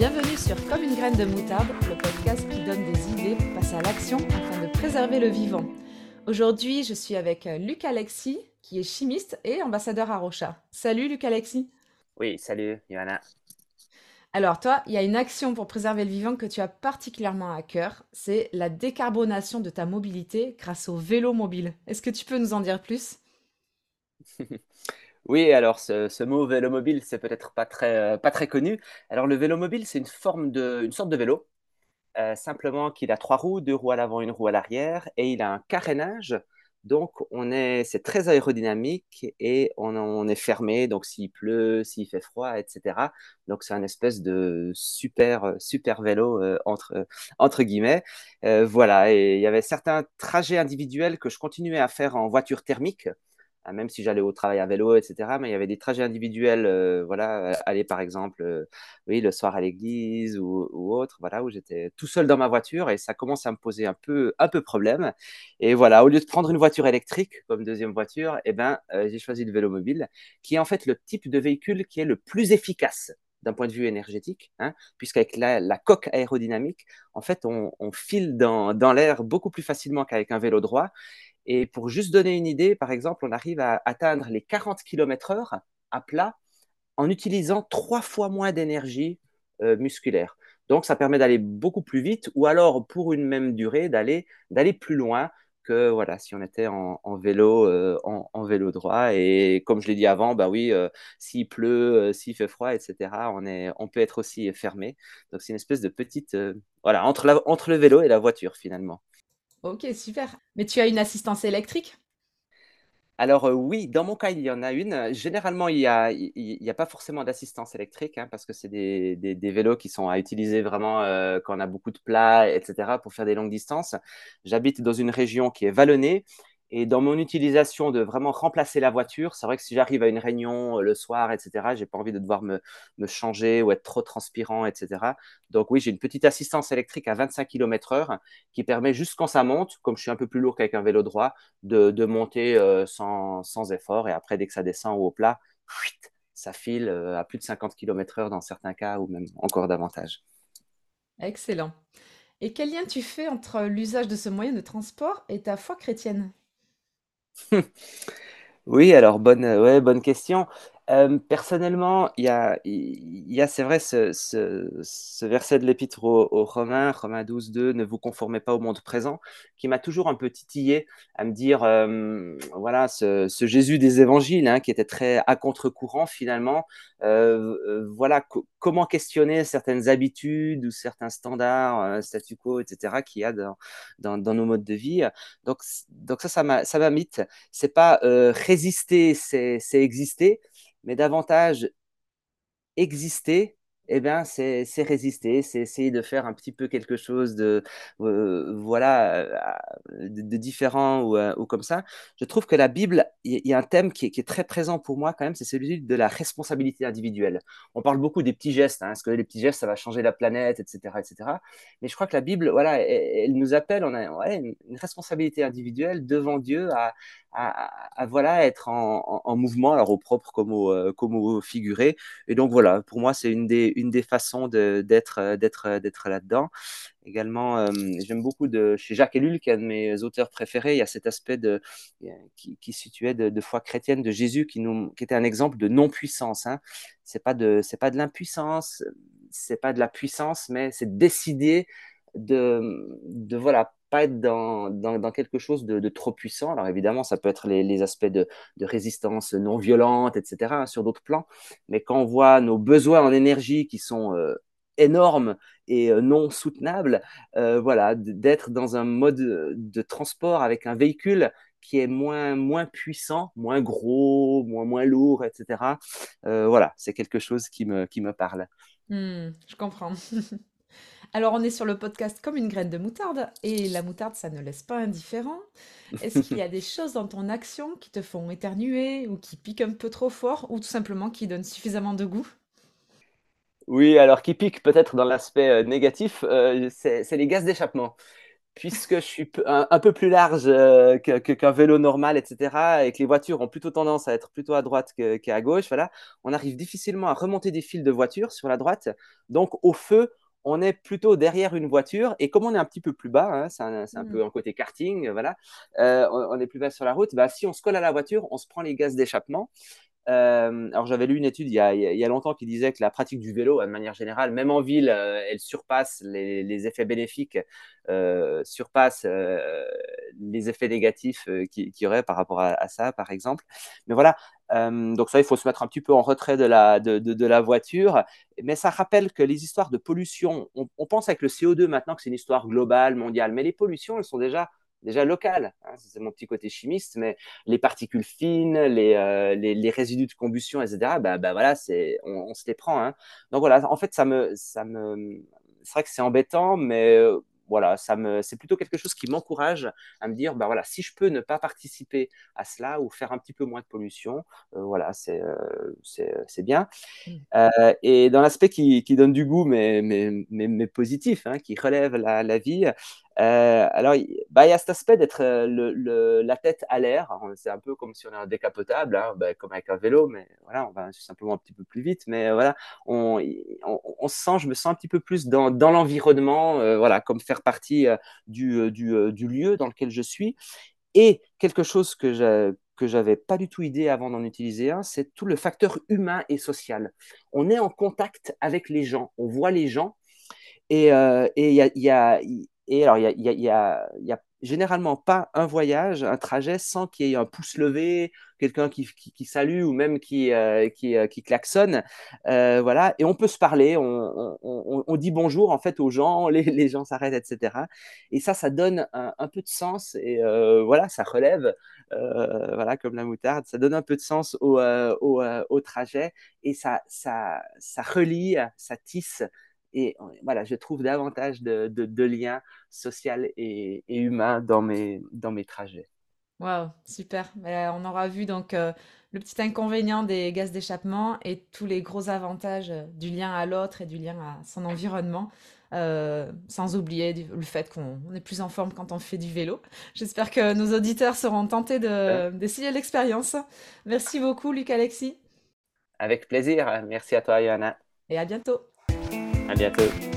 Bienvenue sur Comme une graine de moutarde, le podcast qui donne des idées pour passer à l'action afin de préserver le vivant. Aujourd'hui, je suis avec euh, Luc Alexis, qui est chimiste et ambassadeur à Rocha. Salut Luc Alexis. Oui, salut Johanna. Alors toi, il y a une action pour préserver le vivant que tu as particulièrement à cœur, c'est la décarbonation de ta mobilité grâce au vélo mobile. Est-ce que tu peux nous en dire plus? Oui, alors ce, mot vélo mobile, c'est peut-être pas très, euh, pas très connu. Alors le vélo mobile, c'est une forme de, une sorte de vélo, euh, simplement qu'il a trois roues, deux roues à l'avant, une roue à l'arrière, et il a un carénage donc, on est, c'est très aérodynamique et on, est fermé. Donc, s'il pleut, s'il fait froid, etc. Donc, c'est un espèce de super, super vélo euh, entre, entre guillemets. Voilà. Et il y avait certains trajets individuels que je continuais à faire en voiture thermique. Ah, même si j'allais au travail à vélo, etc. Mais il y avait des trajets individuels, euh, voilà, euh, aller par exemple, euh, oui, le soir à l'église ou, autre, voilà, où j'étais tout seul dans ma voiture et ça commence à me poser un peu, un peu problème. Et voilà, au lieu de prendre une voiture électrique comme deuxième voiture, eh ben, j'ai choisi le vélo mobile, qui est en fait le type de véhicule qui est le plus efficace d'un point de vue énergétique, hein, puisqu'avec la, coque aérodynamique, en fait, on, file dans l'air beaucoup plus facilement qu'avec un vélo droit. Et pour juste donner une idée, par exemple, on arrive à atteindre les 40 km/h à plat en utilisant trois fois moins d'énergie euh, musculaire. Donc, ça permet d'aller beaucoup plus vite ou alors, pour une même durée, d'aller, plus loin que voilà, si on était en, vélo, euh, en, vélo droit. Et comme je l'ai dit avant, bah oui, euh, s'il pleut, s'il fait froid, etc., on, est, on peut être aussi fermé. Donc, c'est une espèce de petite. voilà, entre, entre le vélo et la voiture, finalement. Ok, super. Mais tu as une assistance électrique? Alors euh, oui, dans mon cas, il y en a une. Généralement, il n'y a, il, a pas forcément d'assistance électrique hein, parce que c'est des, des, vélos qui sont à utiliser vraiment euh, quand on a beaucoup de plats, etc., pour faire des longues distances. J'habite dans une région qui est vallonnée et dans mon utilisation de vraiment remplacer la voiture, c'est vrai que si j'arrive à une réunion euh, le soir, etc., j'ai pas envie de devoir me, changer ou être trop transpirant, etc. Donc oui, j'ai une petite assistance électrique à 25 km heure qui permet juste quand ça monte, comme je suis un peu plus lourd qu'avec un vélo droit, de, monter euh, sans, sans, effort. Et après, dès que ça descend au plat, ça file euh, à plus de 50 km heure dans certains cas ou même encore davantage. Excellent. Et quel lien tu fais entre l'usage de ce moyen de transport et ta foi chrétienne? Oui, alors bonne, bonne question. Euh, personnellement, il y a, c'est vrai, ce, verset de l'Épître aux, Romains, Romains 12, 2, ne vous conformez pas au monde présent, qui m'a toujours un peu titillé à me dire, euh, voilà, ce, Jésus des évangiles, hein, qui était très à contre-courant finalement, euh, voilà, comment questionner certaines habitudes ou certains standards, statu quo, etc., qu'il y a dans, nos modes de vie. Donc, donc ça, ça m'a, ça m'a mythe. C'est pas résister, c'est exister mais davantage exister, eh bien, c'est résister, c'est essayer de faire un petit peu quelque chose de, euh, voilà, euh, de, différent ou, euh, ou, comme ça. Je trouve que la Bible, il y, a un thème qui est, qui est, très présent pour moi quand même, c'est celui de la responsabilité individuelle. On parle beaucoup des petits gestes, hein, est-ce que les petits gestes, ça va changer la planète, etc., etc. Mais je crois que la Bible, voilà, elle, nous appelle, on a une, responsabilité individuelle devant Dieu à, à, voilà, être en, en, mouvement, alors au propre comme au, euh, comme au figuré. Et donc voilà, pour moi, c'est une des, une des façons d'être euh, d'être euh, là-dedans. Également, j'aime beaucoup de, chez Jacques Ellul, qui est un de mes auteurs préférés, il y a cet aspect de, qui, qui situait de, de, foi chrétienne de Jésus, qui, nous, qui était un exemple de non-puissance. Hein. C'est pas de, pas de l'impuissance, c'est pas de la puissance, mais c'est décider de, de voilà pas être dans, dans, quelque chose de, trop puissant. Alors évidemment, ça peut être les, aspects de, résistance non violente, etc., hein, sur d'autres plans. Mais quand on voit nos besoins en énergie qui sont euh, énormes et euh, non soutenables, euh, voilà, d'être dans un mode de transport avec un véhicule qui est moins, moins puissant, moins gros, moins, moins lourd, etc. voilà, c'est quelque chose qui me, qui me parle. Hmm, je comprends. Alors, on est sur le podcast comme une graine de moutarde, et la moutarde, ça ne laisse pas indifférent. Est-ce qu'il y a des choses dans ton action qui te font éternuer, ou qui piquent un peu trop fort, ou tout simplement qui donnent suffisamment de goût? Oui, alors qui pique peut-être dans l'aspect euh, négatif, euh, c'est les gaz d'échappement. puisque je suis un, peu plus large euh, qu'un vélo normal, etc., et que les voitures ont plutôt tendance à être plutôt à droite qu'à gauche, voilà, on arrive difficilement à remonter des fils de voiture sur la droite. Donc, au feu, on est plutôt derrière une voiture, et comme on est un petit peu plus bas, hein, c'est un, peu hmm. un côté karting, voilà, euh, on, est plus bas sur la route, bah, si on se colle à la voiture, on se prend les gaz d'échappement, euh, alors j'avais lu une étude il y, a, longtemps qui disait que la pratique du vélo, de manière générale, même en ville, euh, elle surpasse les, effets bénéfiques, euh, surpasse les effets négatifs qu'il y aurait par rapport à, ça, par exemple. Mais voilà, donc ça, il faut se mettre un petit peu en retrait de la, de, la voiture. Mais ça rappelle que les histoires de pollution, on, pense avec le CO2 maintenant que c'est une histoire globale, mondiale, mais les pollutions, elles sont déjà déjà local. Hein, c'est mon petit côté chimiste, mais les particules fines, les, euh, les, résidus de combustion, etc. Bah, bah voilà, on, se les prend. Hein. Donc voilà, en fait, ça me, ça me, c'est vrai que c'est embêtant, mais euh, voilà, ça me, c'est plutôt quelque chose qui m'encourage à me dire, bah voilà, si je peux ne pas participer à cela ou faire un petit peu moins de pollution, euh, voilà, c'est, euh, c'est, c'est bien. Mmh. Euh, et dans l'aspect qui, qui, donne du goût, mais, mais, mais, positif, hein, qui relève la, la vie, alors, bah, il y a cet aspect d'être le, la tête à l'air. C'est un peu comme si on est un décapotable, hein, bah, comme avec un vélo, mais voilà, on va simplement un petit peu plus vite. Mais voilà, on, on, on, se sent, je me sens un petit peu plus dans, dans l'environnement, voilà, comme faire partie euh, du, euh, euh, du, lieu dans lequel je suis. Et quelque chose que je que j'avais pas du tout idée avant d'en utiliser un, c'est tout le facteur humain et social. On est en contact avec les gens, on voit les gens, et il y, y et alors il y a, y, a, généralement pas un voyage, un trajet sans qu'il y ait un pouce levé, quelqu'un qui, qui, salue ou même qui, euh, euh, qui, klaxonne. Euh, voilà. Et on peut se parler, on, on, on, dit bonjour en fait aux gens, les, les gens s'arrêtent, etc. Et ça, ça donne un, un peu de sens et voilà, ça relève, voilà, comme la moutarde, ça donne un peu de sens au, au, au trajet et ça, ça, ça relie, ça tisse et voilà, je trouve davantage de, de, liens sociaux et, et, humains dans mes, dans mes trajets. Waouh, super. Ben, on aura vu donc euh, le petit inconvénient des gaz d'échappement et tous les gros avantages euh, du lien à l'autre et du lien à son environnement. Euh, sans oublier le fait qu'on est plus en forme quand on fait du vélo. J'espère que nos auditeurs seront tentés d'essayer l'expérience. Merci beaucoup, Luc Alexis. Avec plaisir. Merci à toi, Johanna. Et à bientôt. À bientôt.